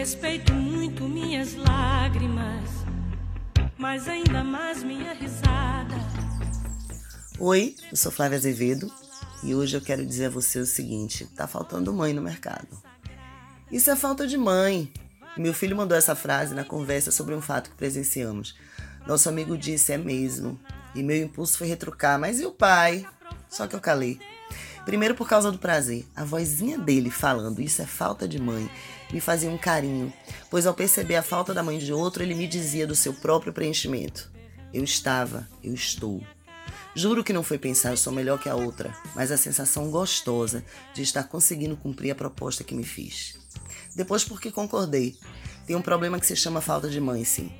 Respeito muito minhas lágrimas, mas ainda mais minha risada. Oi, eu sou Flávia Azevedo e hoje eu quero dizer a você o seguinte: tá faltando mãe no mercado. Isso é falta de mãe. Meu filho mandou essa frase na conversa sobre um fato que presenciamos. Nosso amigo disse: é mesmo. E meu impulso foi retrucar, mas e o pai? Só que eu calei. Primeiro por causa do prazer. A vozinha dele falando isso é falta de mãe me fazia um carinho, pois ao perceber a falta da mãe de outro, ele me dizia do seu próprio preenchimento. Eu estava, eu estou. Juro que não foi pensar eu sou melhor que a outra, mas a sensação gostosa de estar conseguindo cumprir a proposta que me fiz. Depois porque concordei. Tem um problema que se chama falta de mãe, sim.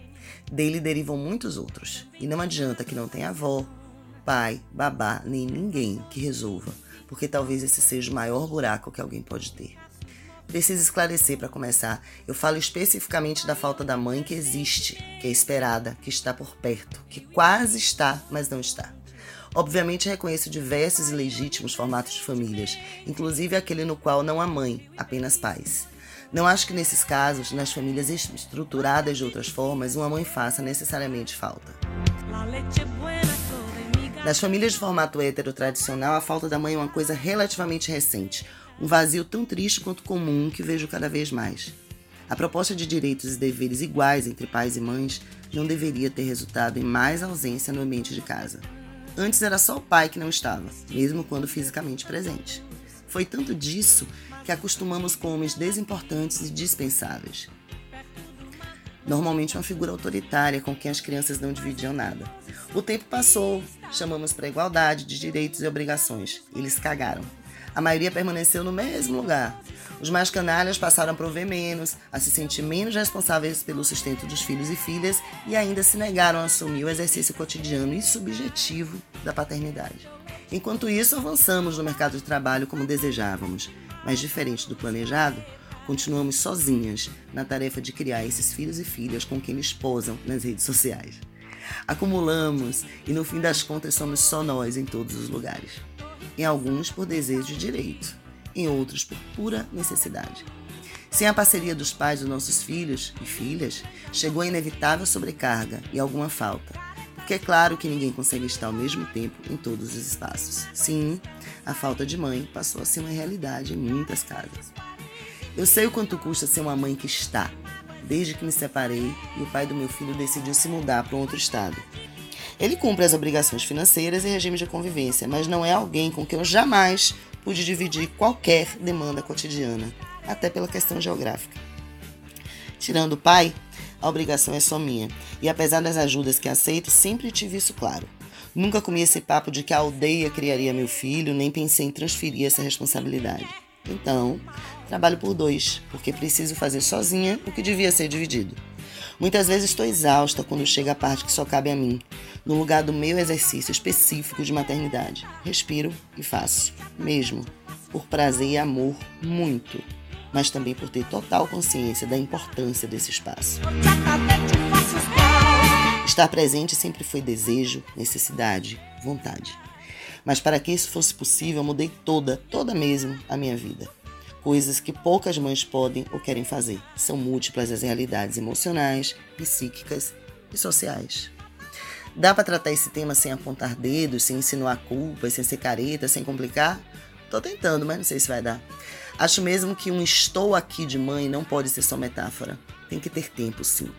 Dele derivam muitos outros. E não adianta que não tenha avó, pai, babá, nem ninguém que resolva, porque talvez esse seja o maior buraco que alguém pode ter. Preciso esclarecer para começar. Eu falo especificamente da falta da mãe que existe, que é esperada, que está por perto, que quase está, mas não está. Obviamente reconheço diversos e legítimos formatos de famílias, inclusive aquele no qual não há mãe, apenas pais. Não acho que nesses casos, nas famílias estruturadas de outras formas, uma mãe faça necessariamente falta. Nas famílias de formato hétero tradicional, a falta da mãe é uma coisa relativamente recente, um vazio tão triste quanto comum que vejo cada vez mais. A proposta de direitos e deveres iguais entre pais e mães não deveria ter resultado em mais ausência no ambiente de casa. Antes era só o pai que não estava, mesmo quando fisicamente presente. Foi tanto disso que acostumamos com homens desimportantes e dispensáveis. Normalmente uma figura autoritária com quem as crianças não dividiam nada. O tempo passou, chamamos para igualdade de direitos e obrigações. Eles cagaram. A maioria permaneceu no mesmo lugar. Os mais canalhas passaram a prover menos, a se sentir menos responsáveis pelo sustento dos filhos e filhas e ainda se negaram a assumir o exercício cotidiano e subjetivo da paternidade. Enquanto isso, avançamos no mercado de trabalho como desejávamos, mas diferente do planejado, continuamos sozinhas na tarefa de criar esses filhos e filhas com quem eles posam nas redes sociais. Acumulamos e no fim das contas somos só nós em todos os lugares em alguns por desejo de direito, em outros por pura necessidade. Sem a parceria dos pais dos nossos filhos e filhas, chegou a inevitável sobrecarga e alguma falta, porque é claro que ninguém consegue estar ao mesmo tempo em todos os espaços. Sim, a falta de mãe passou a ser uma realidade em muitas casas. Eu sei o quanto custa ser uma mãe que está, desde que me separei e o pai do meu filho decidiu se mudar para um outro estado, ele cumpre as obrigações financeiras e regime de convivência, mas não é alguém com quem eu jamais pude dividir qualquer demanda cotidiana, até pela questão geográfica. Tirando o pai, a obrigação é só minha, e apesar das ajudas que aceito, sempre tive isso claro. Nunca comi esse papo de que a aldeia criaria meu filho, nem pensei em transferir essa responsabilidade. Então, trabalho por dois, porque preciso fazer sozinha o que devia ser dividido. Muitas vezes estou exausta quando chega a parte que só cabe a mim, no lugar do meu exercício específico de maternidade. Respiro e faço, mesmo, por prazer e amor, muito, mas também por ter total consciência da importância desse espaço. Estar presente sempre foi desejo, necessidade, vontade. Mas para que isso fosse possível, mudei toda, toda mesmo a minha vida coisas que poucas mães podem ou querem fazer. São múltiplas as realidades emocionais, psíquicas e sociais. Dá para tratar esse tema sem apontar dedos, sem insinuar culpas, sem ser careta, sem complicar? Tô tentando, mas não sei se vai dar. Acho mesmo que um estou aqui de mãe não pode ser só metáfora. Tem que ter tempo, sim.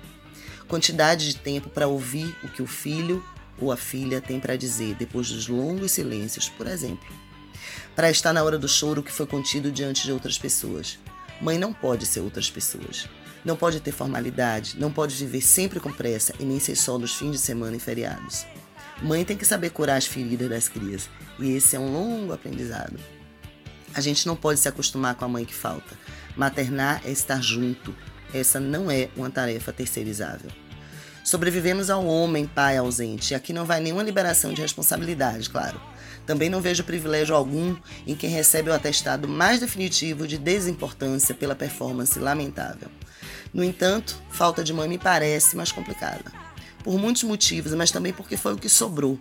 Quantidade de tempo para ouvir o que o filho ou a filha tem para dizer depois dos longos silêncios, por exemplo para estar na hora do choro que foi contido diante de outras pessoas. Mãe não pode ser outras pessoas. Não pode ter formalidade, não pode viver sempre com pressa e nem ser só nos fins de semana e feriados. Mãe tem que saber curar as feridas das crias, e esse é um longo aprendizado. A gente não pode se acostumar com a mãe que falta. Maternar é estar junto. Essa não é uma tarefa terceirizável. Sobrevivemos ao homem pai ausente, e aqui não vai nenhuma liberação de responsabilidade, claro. Também não vejo privilégio algum em quem recebe o atestado mais definitivo de desimportância pela performance lamentável. No entanto, falta de mãe me parece mais complicada. Por muitos motivos, mas também porque foi o que sobrou,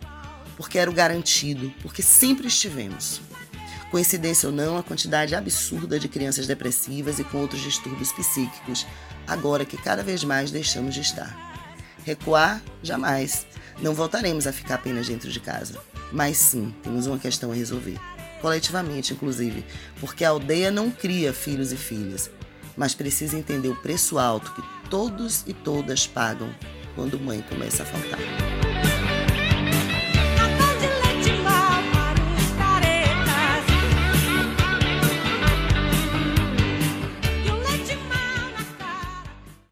porque era o garantido, porque sempre estivemos. Coincidência ou não, a quantidade absurda de crianças depressivas e com outros distúrbios psíquicos, agora que cada vez mais deixamos de estar. Recuar? Jamais. Não voltaremos a ficar apenas dentro de casa. Mas sim, temos uma questão a resolver. Coletivamente, inclusive, porque a aldeia não cria filhos e filhas, mas precisa entender o preço alto que todos e todas pagam quando mãe começa a faltar.